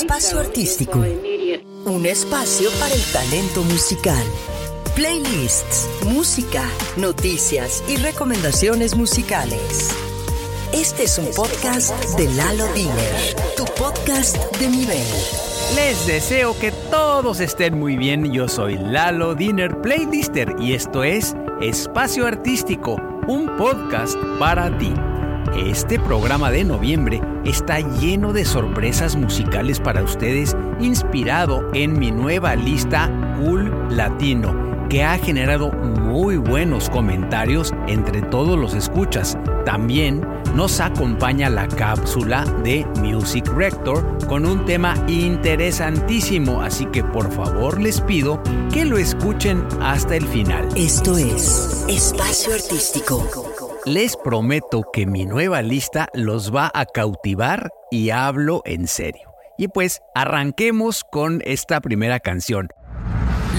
Espacio Artístico. Un espacio para el talento musical. Playlists, música, noticias y recomendaciones musicales. Este es un podcast de Lalo Diner, tu podcast de nivel. Les deseo que todos estén muy bien. Yo soy Lalo Diner Playlister y esto es Espacio Artístico, un podcast para ti. Este programa de noviembre está lleno de sorpresas musicales para ustedes, inspirado en mi nueva lista Cool Latino, que ha generado muy buenos comentarios entre todos los escuchas. También nos acompaña la cápsula de Music Rector con un tema interesantísimo, así que por favor les pido que lo escuchen hasta el final. Esto es Espacio Artístico. Les prometo que mi nueva lista los va a cautivar y hablo en serio. Y pues arranquemos con esta primera canción.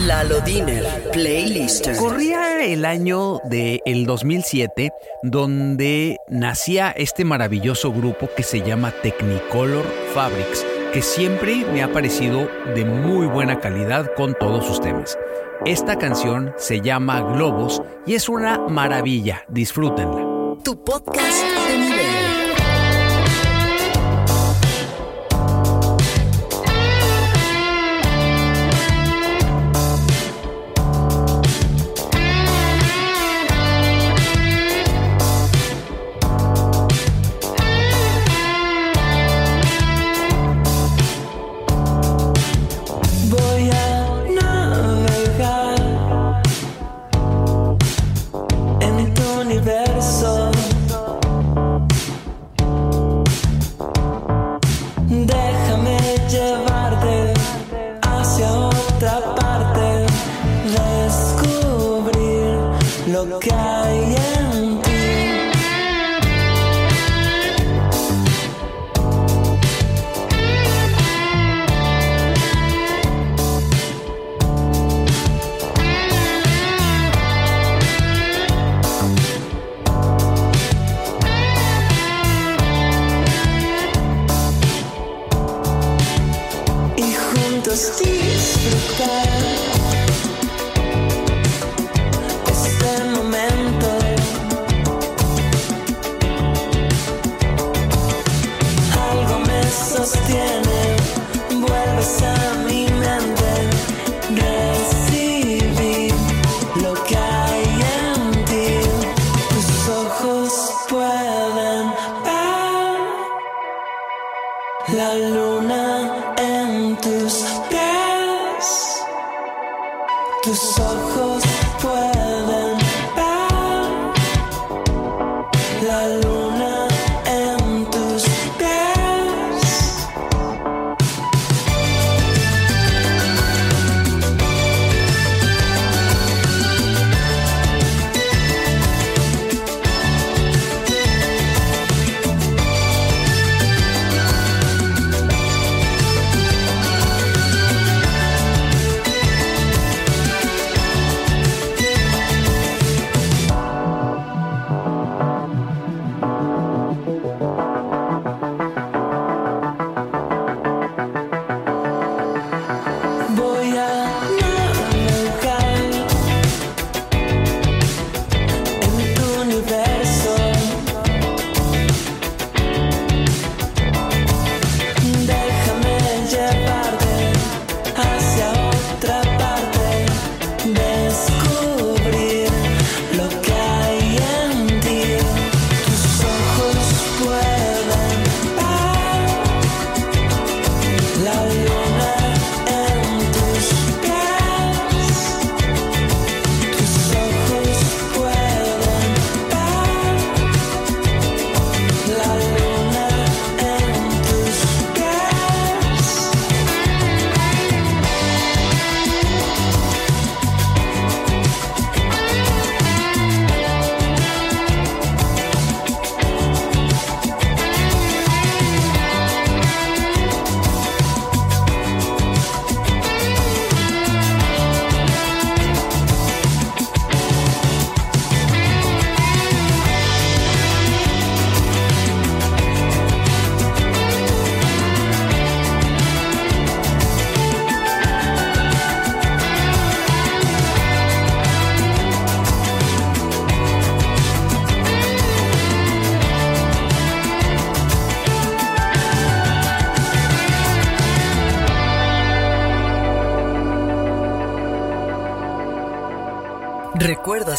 Lalo Diner Playlist. Corría el año del el 2007 donde nacía este maravilloso grupo que se llama Technicolor Fabrics, que siempre me ha parecido de muy buena calidad con todos sus temas. Esta canción se llama Globos y es una maravilla. Disfrútenla. Tu podcast de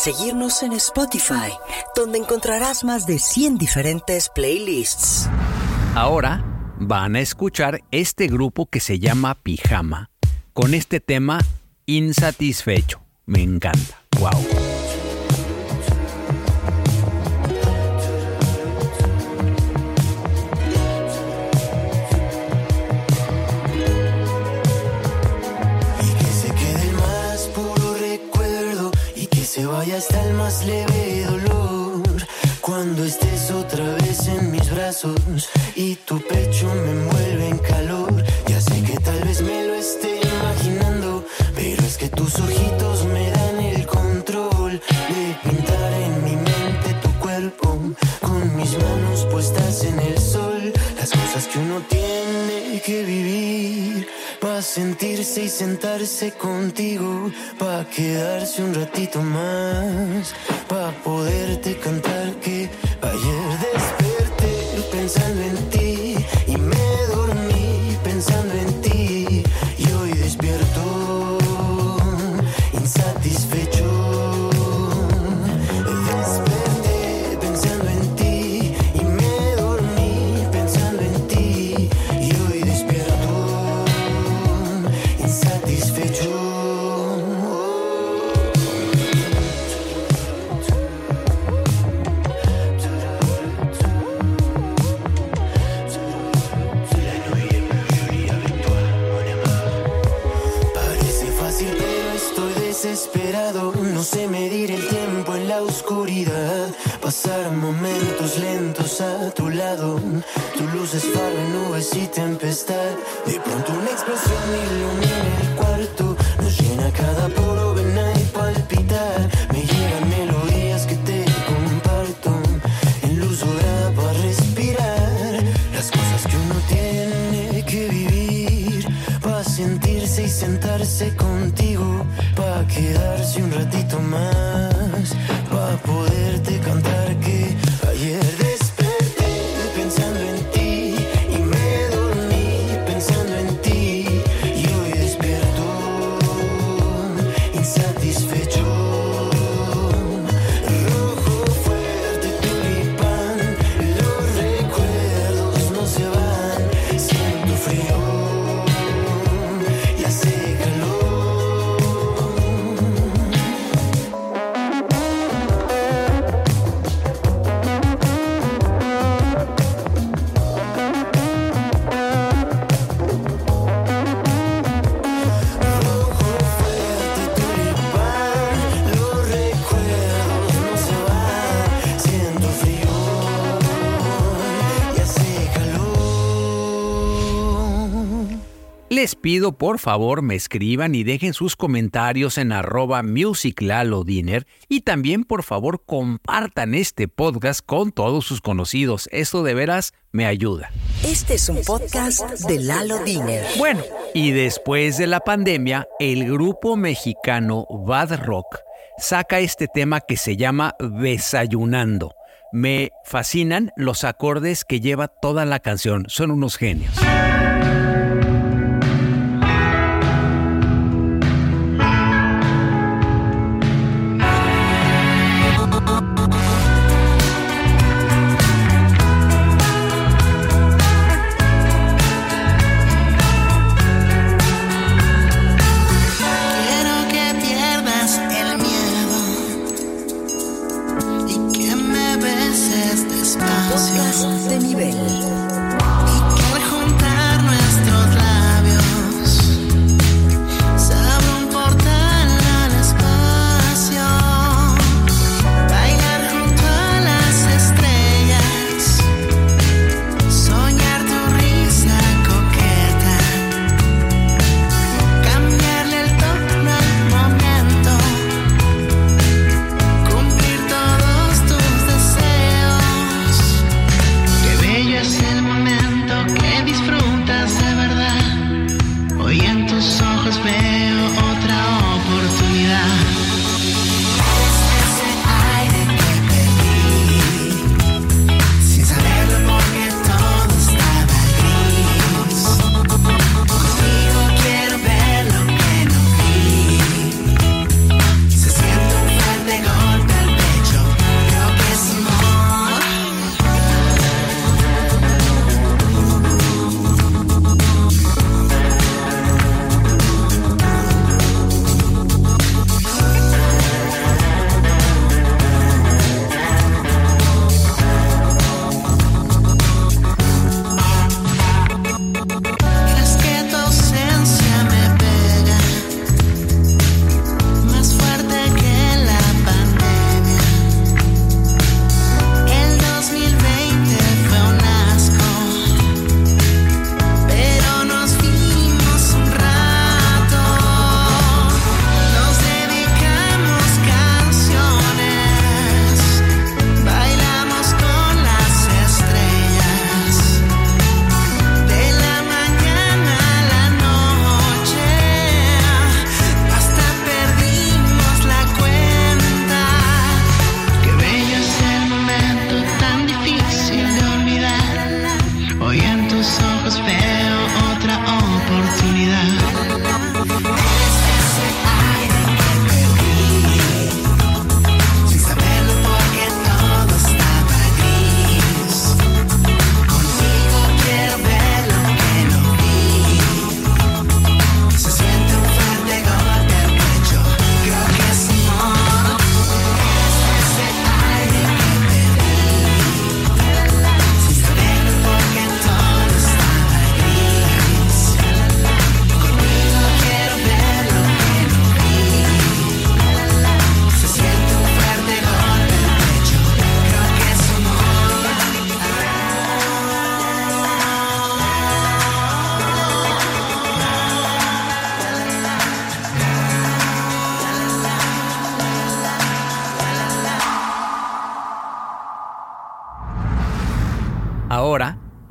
seguirnos en Spotify, donde encontrarás más de 100 diferentes playlists. Ahora van a escuchar este grupo que se llama Pijama, con este tema Insatisfecho. Me encanta. Wow. Hasta el más leve dolor. Cuando estés otra vez en mis brazos y tu pecho me envuelve en calor. Ya sé que tal vez me lo esté imaginando, pero es que tus ojitos sentirse y sentarse contigo, pa' quedarse un ratito más, pa' poderte cantar que ayer desperté pensando en ti uno tiene que vivir, para sentirse y sentarse contigo quedarse un ratito más para poderte cantar que ayer pido por favor me escriban y dejen sus comentarios en arroba musiclalodiner y también por favor compartan este podcast con todos sus conocidos. Esto de veras me ayuda. Este es un podcast de Lalo Diner. Bueno, y después de la pandemia, el grupo mexicano Bad Rock saca este tema que se llama Desayunando. Me fascinan los acordes que lleva toda la canción, son unos genios.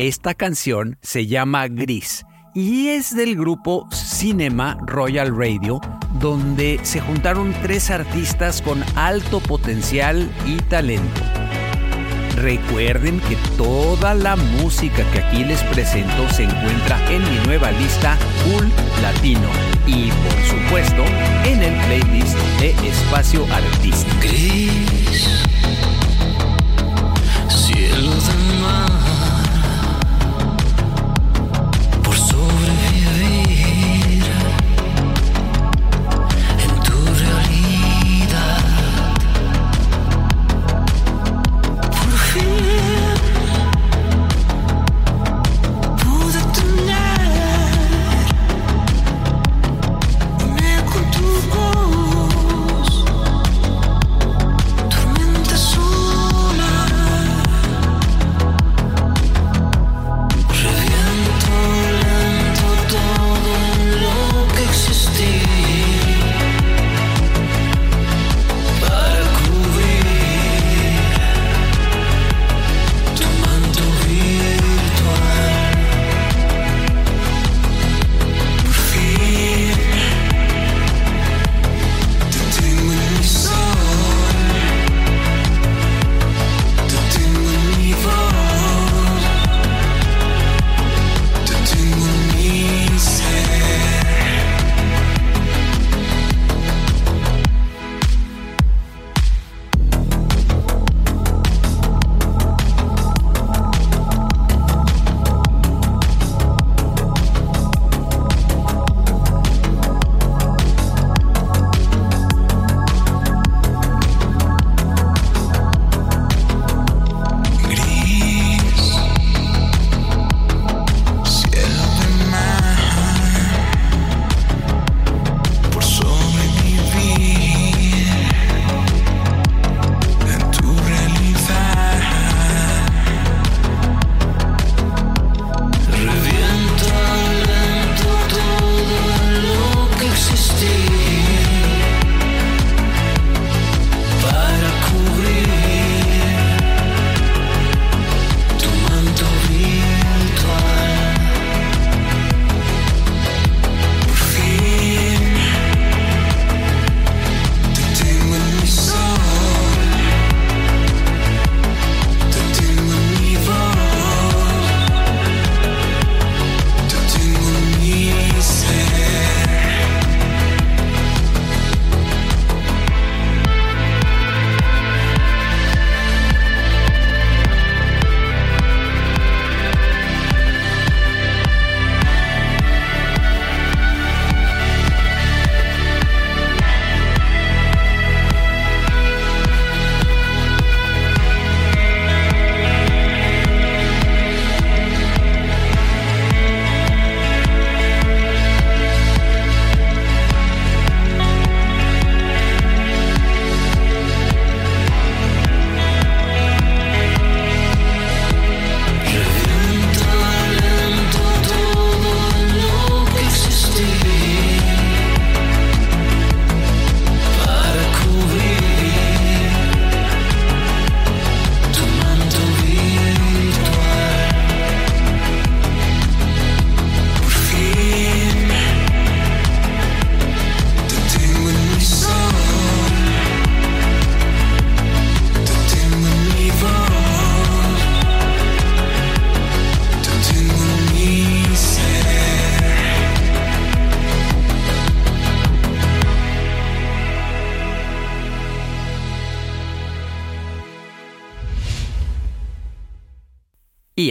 Esta canción se llama Gris y es del grupo Cinema Royal Radio, donde se juntaron tres artistas con alto potencial y talento. Recuerden que toda la música que aquí les presento se encuentra en mi nueva lista Cool Latino y por supuesto en el playlist de Espacio Artístico.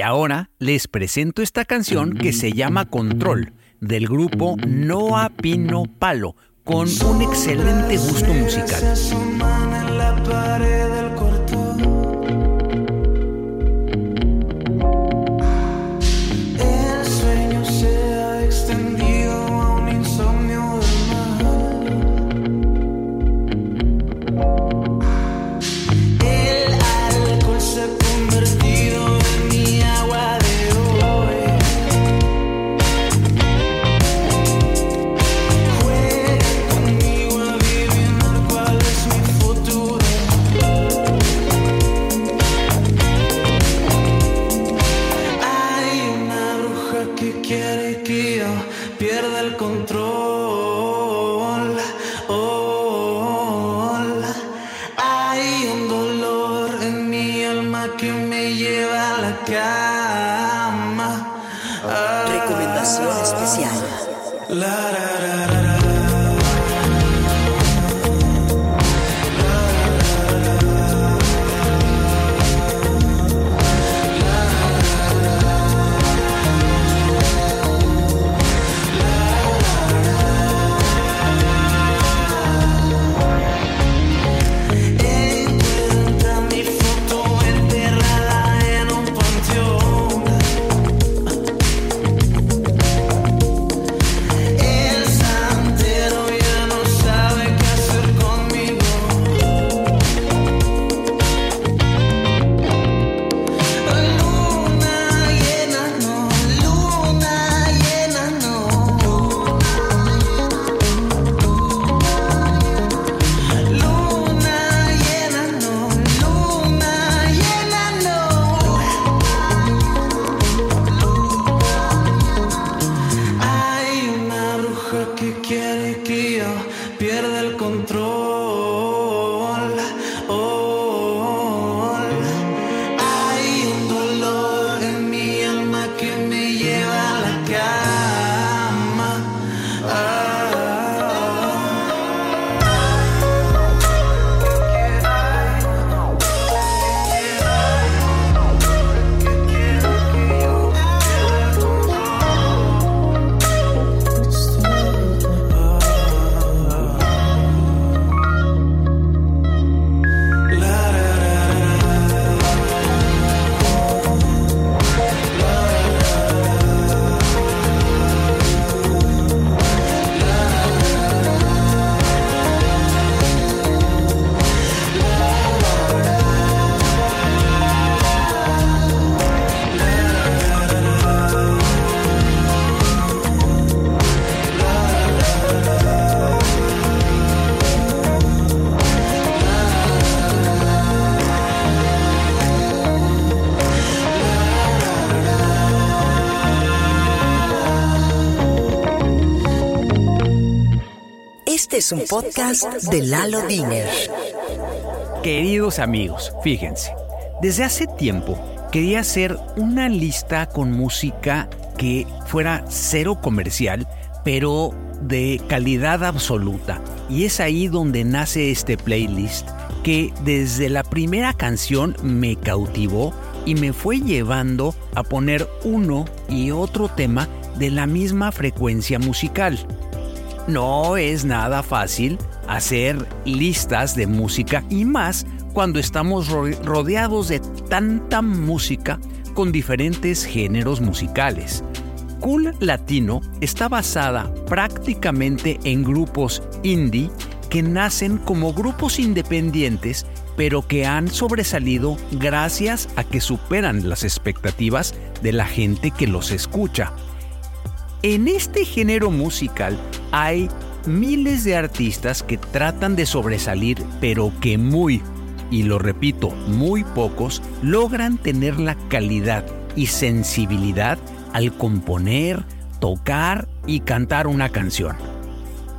Ahora les presento esta canción que se llama Control, del grupo Noa Pino Palo, con un excelente gusto musical. Un podcast de Lalo Diner. Queridos amigos, fíjense, desde hace tiempo quería hacer una lista con música que fuera cero comercial, pero de calidad absoluta. Y es ahí donde nace este playlist que desde la primera canción me cautivó y me fue llevando a poner uno y otro tema de la misma frecuencia musical. No es nada fácil hacer listas de música y más cuando estamos rodeados de tanta música con diferentes géneros musicales. Cool Latino está basada prácticamente en grupos indie que nacen como grupos independientes pero que han sobresalido gracias a que superan las expectativas de la gente que los escucha. En este género musical hay miles de artistas que tratan de sobresalir, pero que muy, y lo repito, muy pocos logran tener la calidad y sensibilidad al componer, tocar y cantar una canción.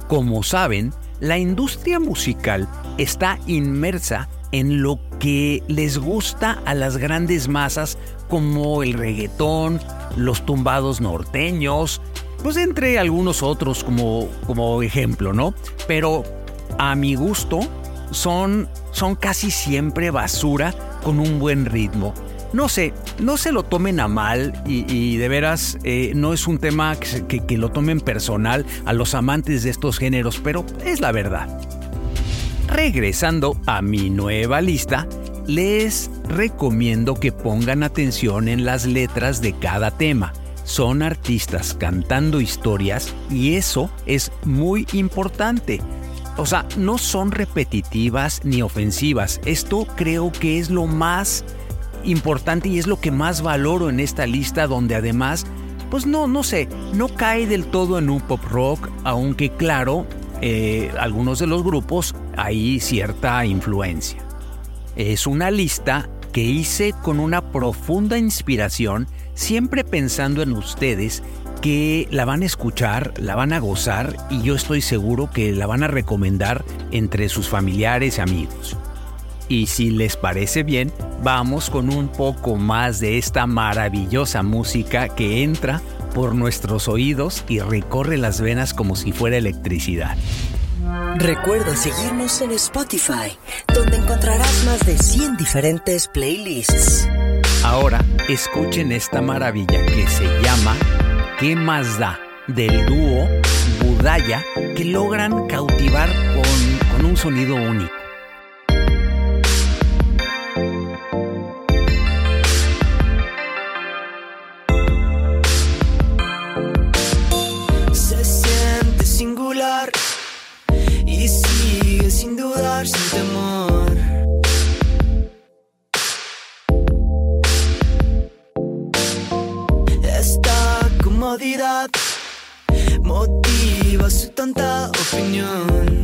Como saben, la industria musical está inmersa en lo que les gusta a las grandes masas como el reggaetón, los tumbados norteños, pues entre algunos otros como, como ejemplo, ¿no? Pero a mi gusto son, son casi siempre basura con un buen ritmo. No sé, no se lo tomen a mal y, de veras eh, no es un tema que, que lo tomen personal a los amantes de estos géneros, pero es la verdad. Regresando a mi nueva lista, les recomiendo que pongan atención en las letras de cada tema son artistas cantando historias y eso es muy importante. O sea, no son repetitivas ni ofensivas. Esto creo que es lo más importante y es lo que más valoro en esta lista donde además, pues no, no sé, no cae del todo en un pop rock, aunque claro, eh, algunos de los grupos hay cierta influencia. Es una lista que hice con una profunda inspiración siempre pensando en ustedes que la van a escuchar, la van a gozar y yo estoy seguro que la van a recomendar entre sus familiares y amigos. Y si les parece bien, vamos con un poco más de esta maravillosa música que entra por nuestros oídos y recorre las venas como si fuera electricidad. Recuerda seguirnos en Spotify, donde encontrarás más de 100 diferentes playlists. Ahora escuchen esta maravilla que se llama ¿Qué más da? del dúo Budaya que logran cautivar con, con un sonido único. Tanta opinión.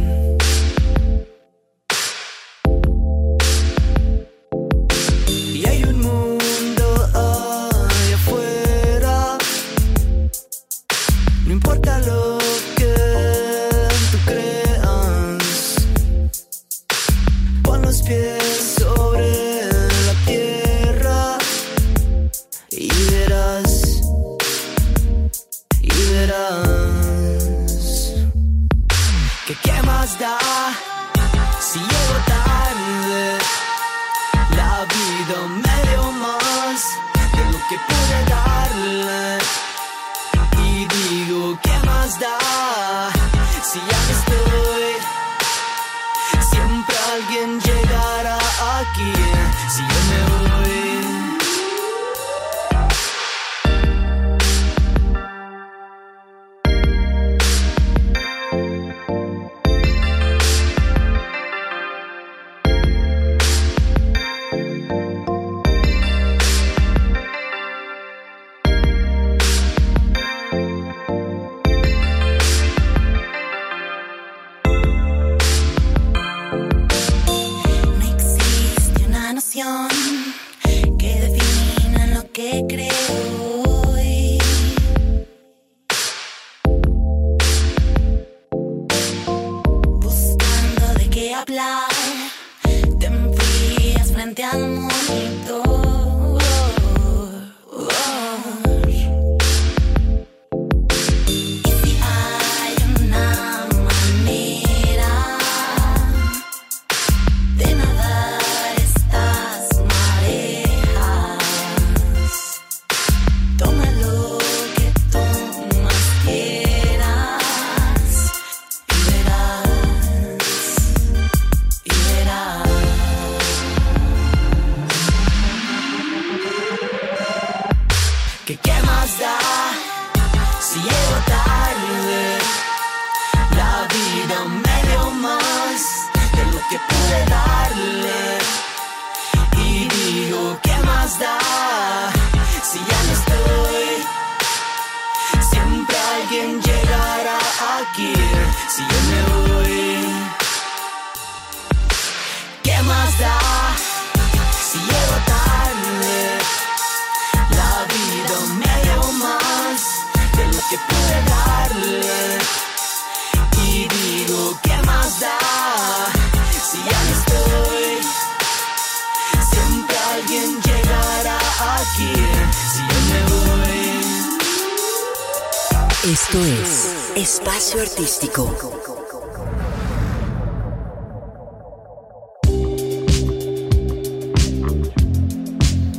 Esto es Espacio Artístico.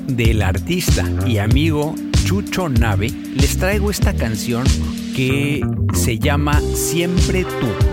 Del artista y amigo Chucho Nave les traigo esta canción que se llama Siempre tú.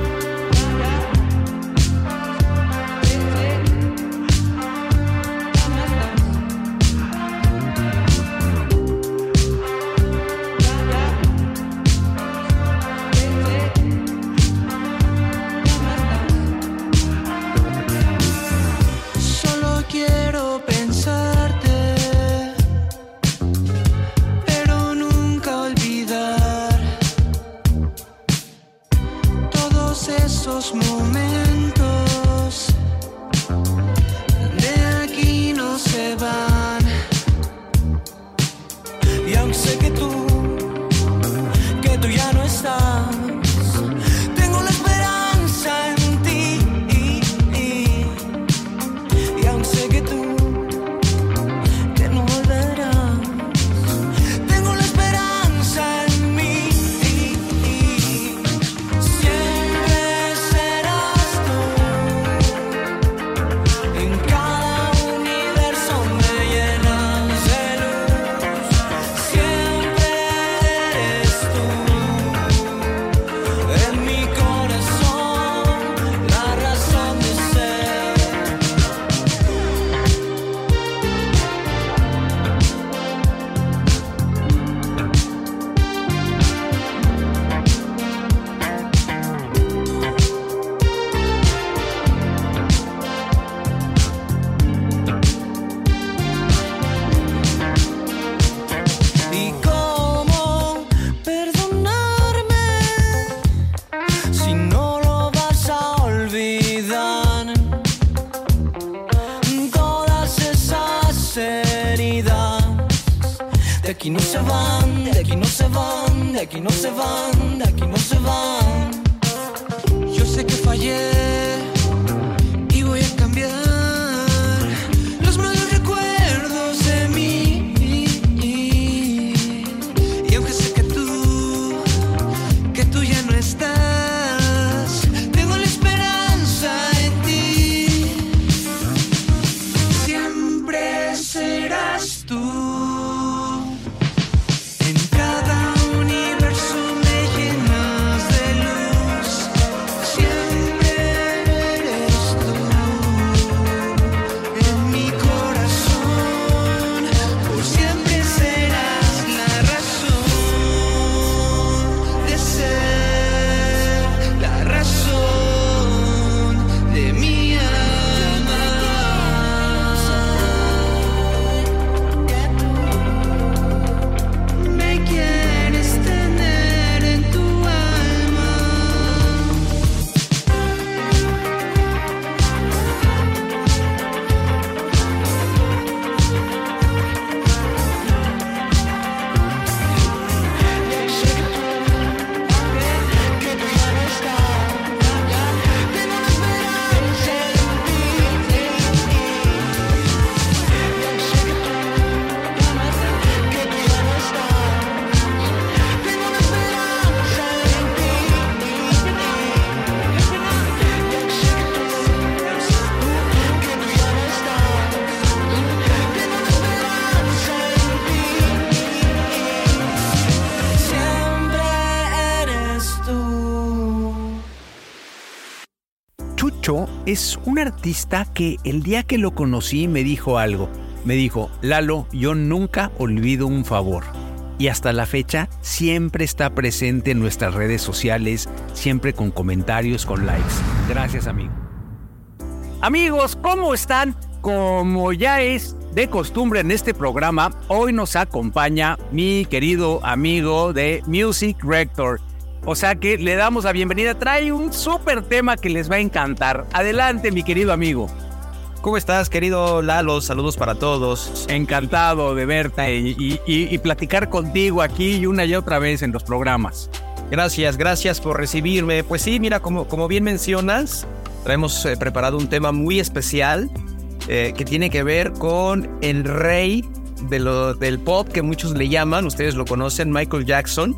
Artista que el día que lo conocí me dijo algo. Me dijo, Lalo, yo nunca olvido un favor. Y hasta la fecha siempre está presente en nuestras redes sociales, siempre con comentarios, con likes. Gracias, amigo. Amigos, ¿cómo están? Como ya es de costumbre en este programa, hoy nos acompaña mi querido amigo de Music Rector. O sea que le damos la bienvenida. Trae un súper tema que les va a encantar. Adelante, mi querido amigo. ¿Cómo estás, querido Lalo? Saludos para todos. Encantado de verte y, y- y- y platicar contigo aquí y una y otra vez en los programas. Gracias, gracias por recibirme. Pues sí, mira, como, como bien mencionas, traemos eh, preparado un tema muy especial eh, que tiene que ver con el rey de lo- del pop que muchos le llaman, ustedes lo conocen, Michael Jackson.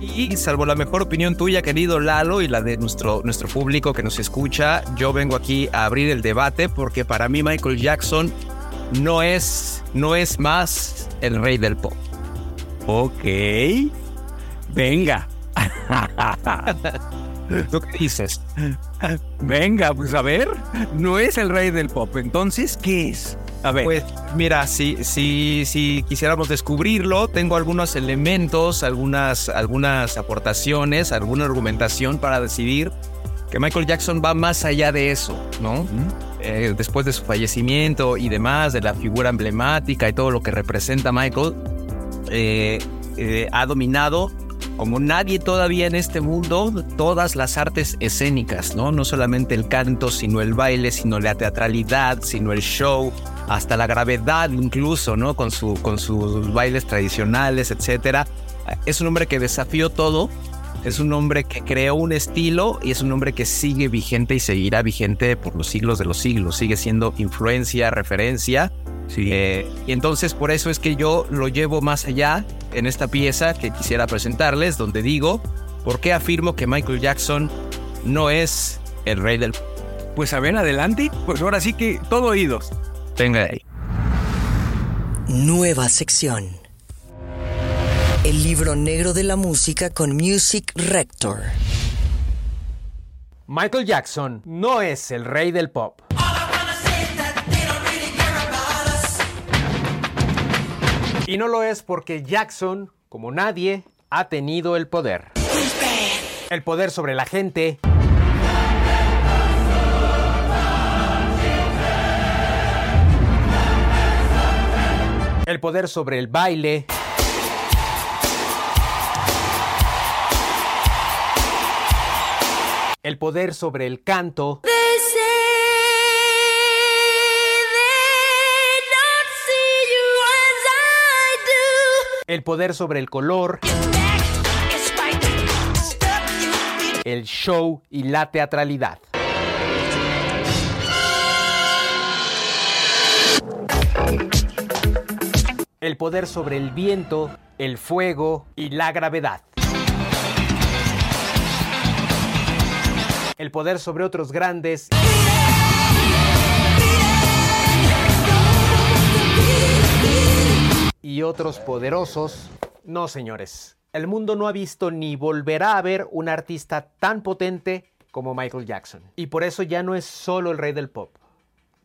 Y salvo la mejor opinión tuya, querido Lalo, y la de nuestro, nuestro público que nos escucha, yo vengo aquí a abrir el debate porque para mí Michael Jackson no es, no es más el rey del pop. Ok. Venga. ¿Tú qué dices? Venga, pues a ver. No es el rey del pop. Entonces, ¿qué es? A ver. Pues mira, si, si, si quisiéramos descubrirlo, tengo algunos elementos, algunas, algunas aportaciones, alguna argumentación para decidir que Michael Jackson va más allá de eso, ¿no? Eh, después de su fallecimiento y demás, de la figura emblemática y todo lo que representa Michael, eh, eh, ha dominado como nadie todavía en este mundo todas las artes escénicas, ¿no? No solamente el canto, sino el baile, sino la teatralidad, sino el show, hasta la gravedad incluso, ¿no? Con, su, con sus bailes tradicionales, etcétera. Es un hombre que desafió todo, es un hombre que creó un estilo y es un hombre que sigue vigente y seguirá vigente por los siglos de los siglos. Sigue siendo influencia, referencia. Sí. Eh, y entonces por eso es que yo lo llevo más allá en esta pieza que quisiera presentarles, donde digo, ¿por qué afirmo que Michael Jackson no es el rey del... Pues a ver, adelante. Pues ahora sí que todo oídos. Venga de ahí. Nueva sección. El libro negro de la música con Music Rector. Michael Jackson no es el rey del pop. Y no lo es porque Jackson, como nadie, ha tenido el poder. El poder sobre la gente. El poder sobre el baile. El poder sobre el canto. El poder sobre el color. El show y la teatralidad. El poder sobre el viento, el fuego y la gravedad. El poder sobre otros grandes y otros poderosos. No, señores. El mundo no ha visto ni volverá a ver un artista tan potente como Michael Jackson. Y por eso ya no es solo el rey del pop.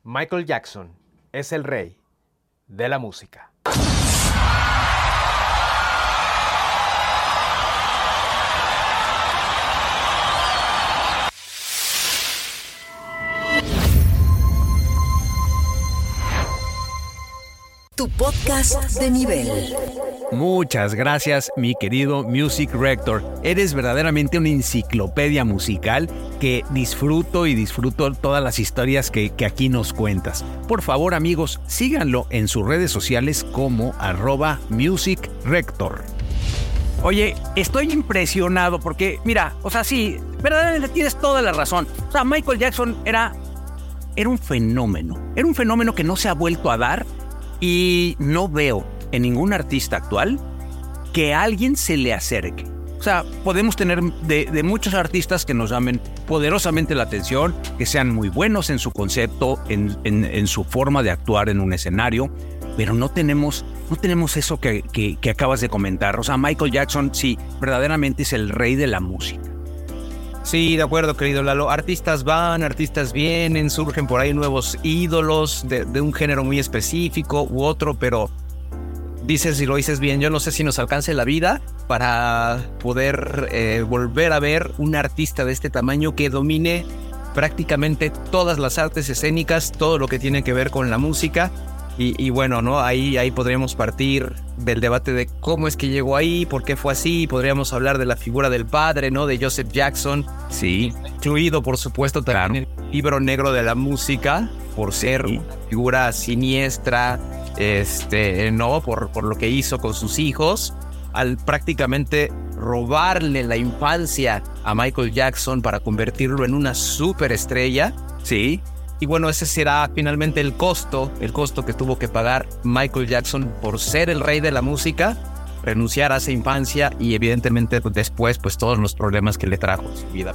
Michael Jackson es el rey de la música. Tu podcast de nivel. Muchas gracias, mi querido Music Rector. Eres verdaderamente una enciclopedia musical que disfruto y disfruto todas las historias que, que, aquí nos cuentas. Por favor, amigos, síganlo en sus redes sociales como arroba Music Rector. Oye, estoy impresionado porque, mira, o sea, sí, verdaderamente tienes toda la razón. O sea, Michael Jackson era, era un fenómeno. Era un fenómeno que no se ha vuelto a dar y no veo en ningún artista actual que alguien se le acerque. O sea, podemos tener de, muchos artistas que nos llamen poderosamente la atención, que sean muy buenos en su concepto, en, en, en su forma de actuar en un escenario, pero no tenemos, no tenemos eso que, que, que acabas de comentar. O sea, Michael Jackson sí, verdaderamente es el rey de la música. Sí, de acuerdo, querido Lalo. Artistas van, artistas vienen, surgen por ahí nuevos ídolos de, un género muy específico u otro, pero dices y lo dices bien, yo no sé si nos alcance la vida para poder eh, volver a ver un artista de este tamaño que domine prácticamente todas las artes escénicas, todo lo que tiene que ver con la música. Y, y, bueno, ¿no? Ahí, ahí podríamos partir del debate de cómo es que llegó ahí, por qué fue así. Podríamos hablar de la figura del padre, ¿no? De Joseph Jackson. Sí. Incluido, por supuesto, también claro. el libro negro de la música, por ser sí. una figura siniestra, este, ¿no? Por, por lo que hizo con sus hijos, al prácticamente robarle la infancia a Michael Jackson para convertirlo en una superestrella. Sí. Y bueno, ese será finalmente el costo, el costo que tuvo que pagar Michael Jackson por ser el rey de la música, renunciar a esa infancia y evidentemente después pues todos los problemas que le trajo su vida.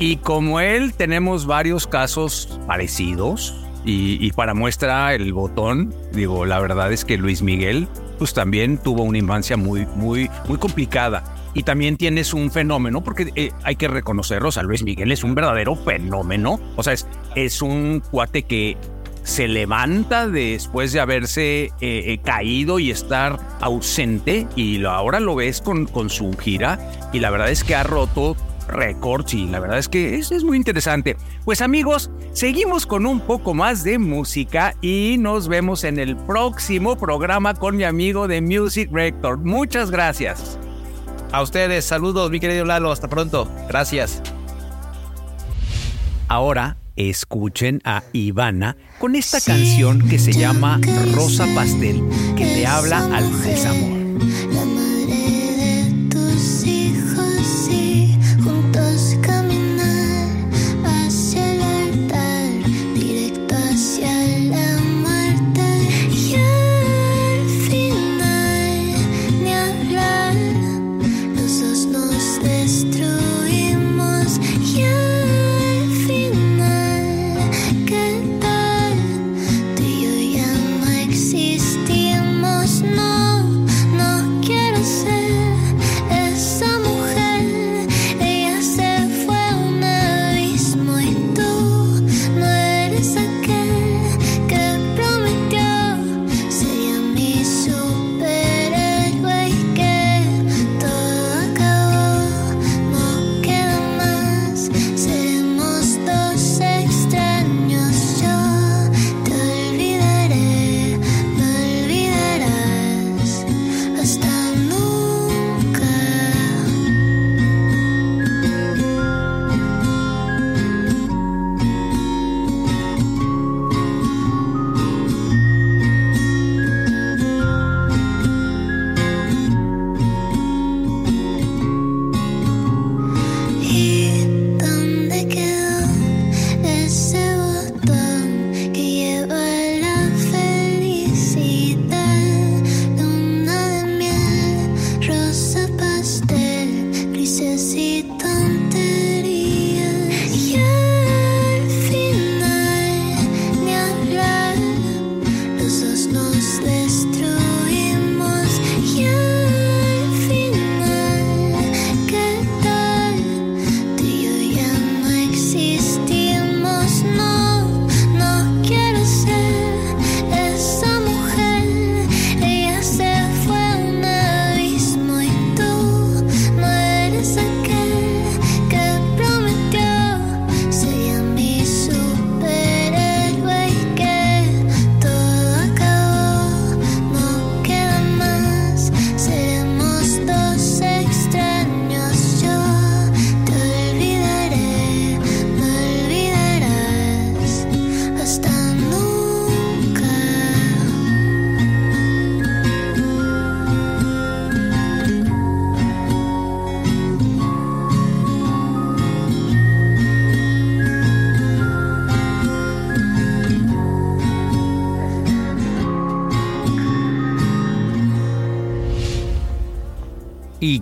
Y como él tenemos varios casos parecidos y, y para muestra el botón, digo, la verdad es que Luis Miguel pues también tuvo una infancia muy, muy, muy complicada y también tienes un fenómeno, porque eh, hay que reconocerlo, o sea, Luis Miguel es un verdadero fenómeno, o sea, es, es un cuate que se levanta después de haberse eh, eh, caído y estar ausente y ahora lo ves con, con su gira y la verdad es que ha roto récords y la verdad es que es, es muy interesante. Pues amigos, seguimos con un poco más de música y nos vemos en el próximo programa con mi amigo de Music Rector. Muchas gracias. A ustedes, saludos, mi querido Lalo, hasta pronto. Gracias. Ahora escuchen a Ivana con esta canción que se llama Rosa Pastel, que te habla al desamor.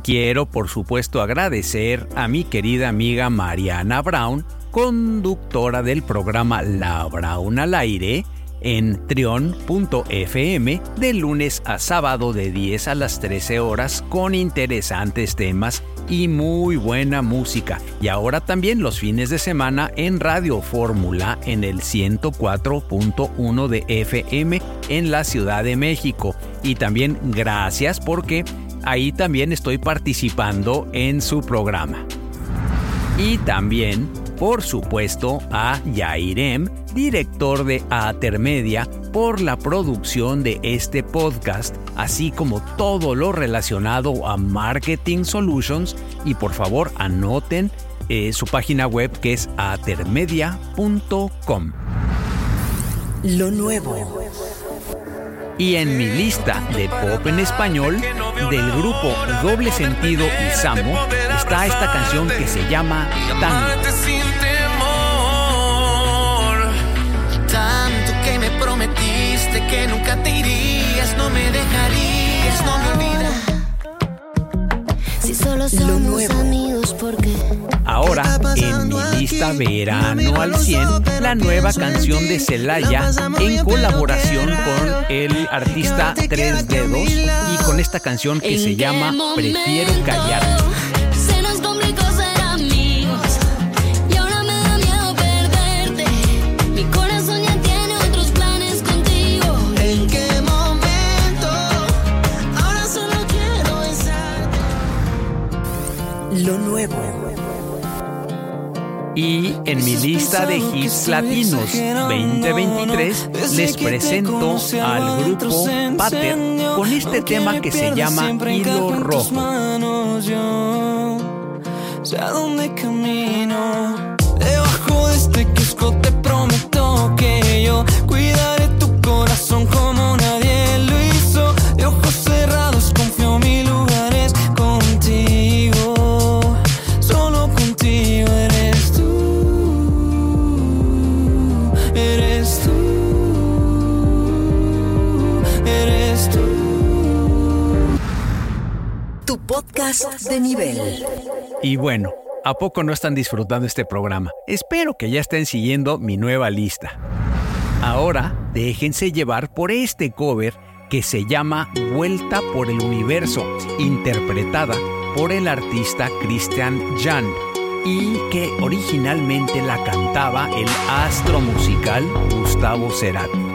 Quiero, por supuesto, agradecer a mi querida amiga Mariana Brown, conductora del programa La Brown al aire, en trion.fm de lunes a sábado de 10 a las 13 horas con interesantes temas y muy buena música. Y ahora también los fines de semana en Radio Fórmula en el 104.1 de FM en la Ciudad de México. Y también gracias porque ahí también estoy participando en su programa. Y también por supuesto, a Yairem, director de Atermedia, por la producción de este podcast, así como todo lo relacionado a Marketing Solutions. Y por favor, anoten eh, su página web que es atermedia.com. Lo nuevo. Y en mi lista de pop en español del grupo Doble Sentido y Samo está esta canción que se llama Tango. Tanto que me prometiste que nunca te irías, no me dejarías, no me olvidas. Si solo somos amigos, porque Ahora, en lista Verano al 100, la nueva canción de Celaya en colaboración con el artista Tres Dedos y con esta canción que se llama Prefiero callar. Y en mi lista de hits latinos 2023 les presento al grupo Pater con este tema que se llama Hilo Rojo. Sé a dónde camino. Debajo de este kiosco te prometo que yo cuidaré tu corazón como podcast de nivel. Y bueno, ¿a poco no están disfrutando este programa? Espero que ya estén siguiendo mi nueva lista. Ahora déjense llevar por este cover que se llama Vuelta por el Universo, interpretada por el artista Christian Jan y que originalmente la cantaba el astro musical Gustavo Cerati.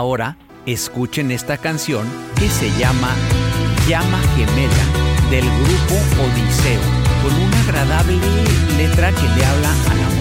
Ahora escuchen esta canción que se llama Llama Gemela del grupo Odiseo, con una agradable letra que le habla a la mujer.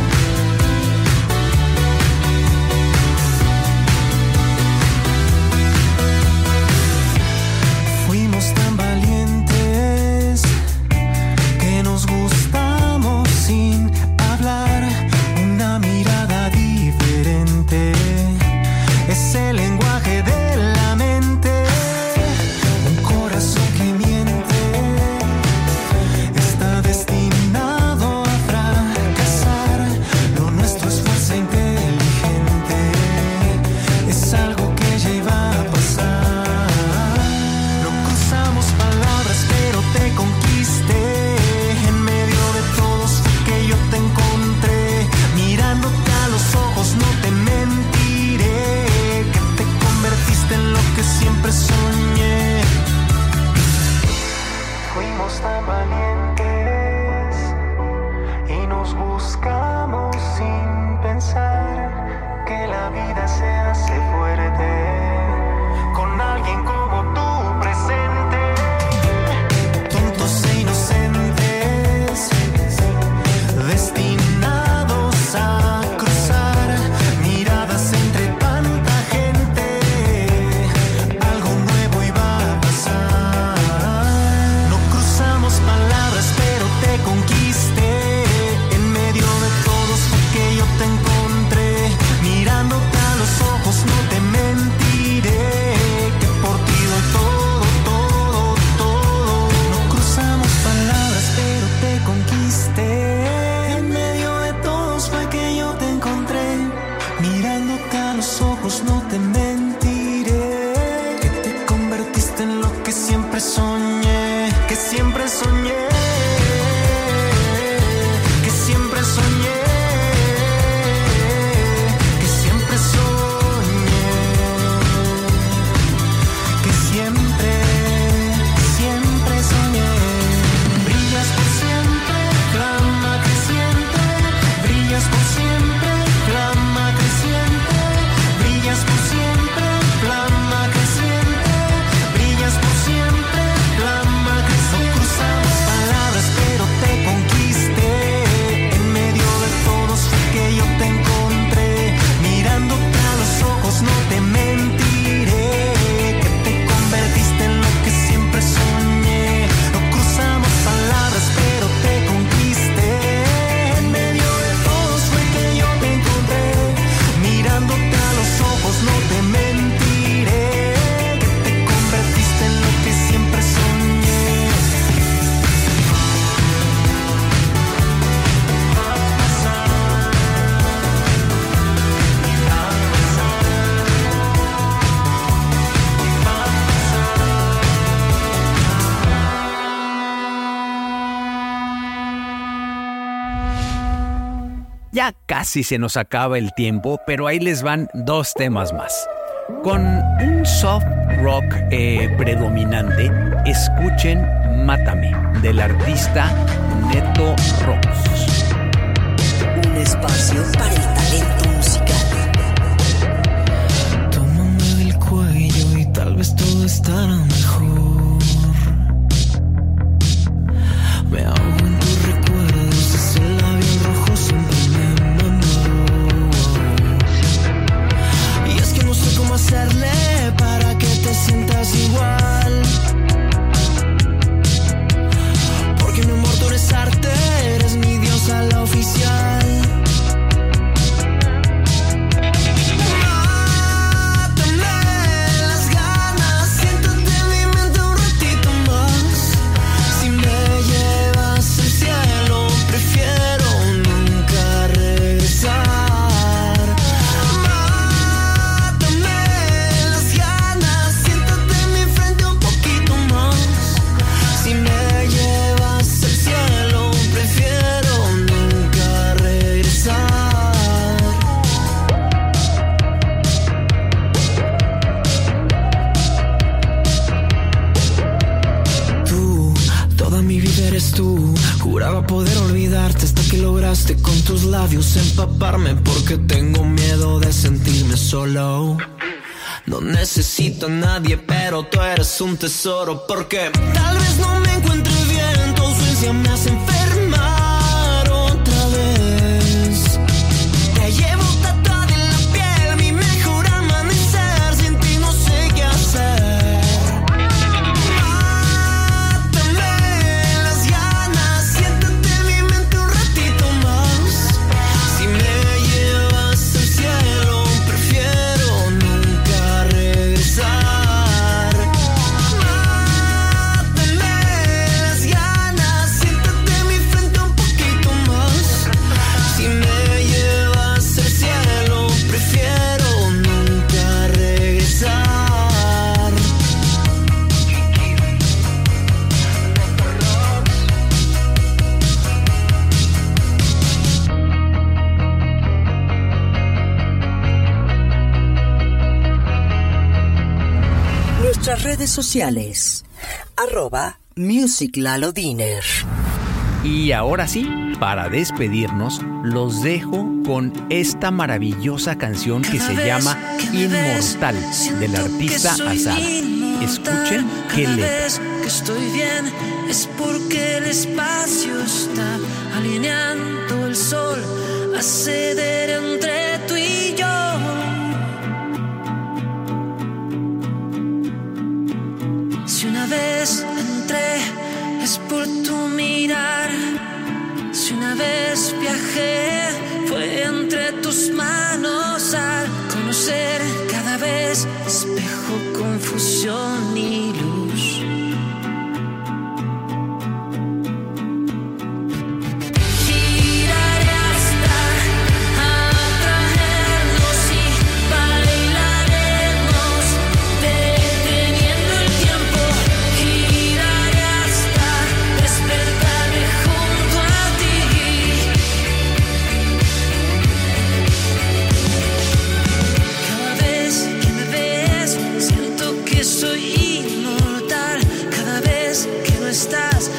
casi se nos acaba el tiempo, pero ahí les van dos temas más. Con un soft rock eh, predominante, escuchen Mátame, del artista Neto Rocks. Un espacio para el talento musical. Tómame del cuello y tal vez todo estará mejor. Me ahogo en tus recuerdos, ese labio rojo siempre. hacerle para que te sientas igual? Porque mi amor, tú eres arte, eres mi diosa la oficial. lograste con tus labios empaparme porque tengo miedo de sentirme solo. No necesito a nadie, pero tú eres un tesoro porque tal vez no me encuentre bien, tu ausencia me hace feliz. Redes sociales. Arroba Music Lalo Diner. Y ahora sí, para despedirnos, los dejo con esta maravillosa canción que se llama Inmortal del artista Azar. Escuchen qué letra. que estoy bien es porque el espacio está alineando el sol a ceder entre vez entré es por tu mirar. Si una vez viajé fue entre tus manos al conocer cada vez espejo, confusión y luz. Soy inmortal. Cada vez que no estás,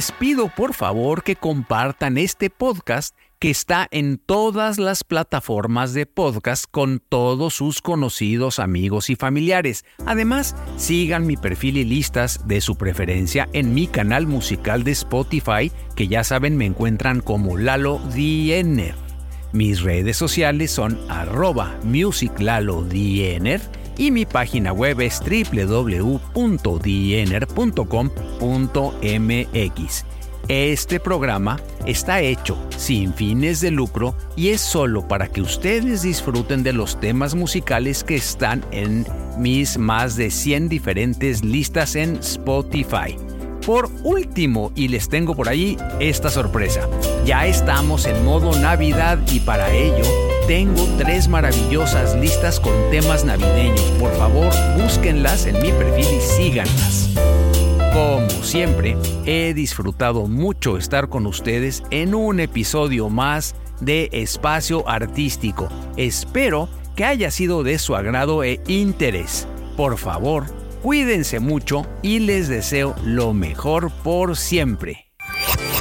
Les pido por favor que compartan este podcast que está en todas las plataformas de podcast con todos sus conocidos amigos y familiares. Además, sigan mi perfil y listas de su preferencia en mi canal musical de Spotify, que ya saben me encuentran como Lalo Diener. Mis redes sociales son arroba musiclalodiener y mi página web es www.diener.com.mx. Este programa está hecho sin fines de lucro y es solo para que ustedes disfruten de los temas musicales que están en mis más de 100 diferentes listas en Spotify. Por último, y les tengo por ahí esta sorpresa, ya estamos en modo Navidad y para ello tengo tres maravillosas listas con temas navideños. Por favor, búsquenlas en mi perfil y síganlas. Como siempre, he disfrutado mucho estar con ustedes en un episodio más de Espacio Artístico. Espero que haya sido de su agrado e interés. Por favor, cuídense mucho y les deseo lo mejor por siempre.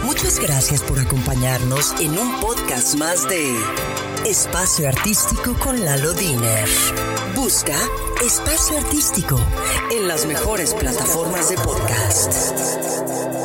Muchas gracias por acompañarnos en un podcast más de Espacio Artístico con Lalo Diner. Busca Espacio Artístico en las mejores plataformas de podcast.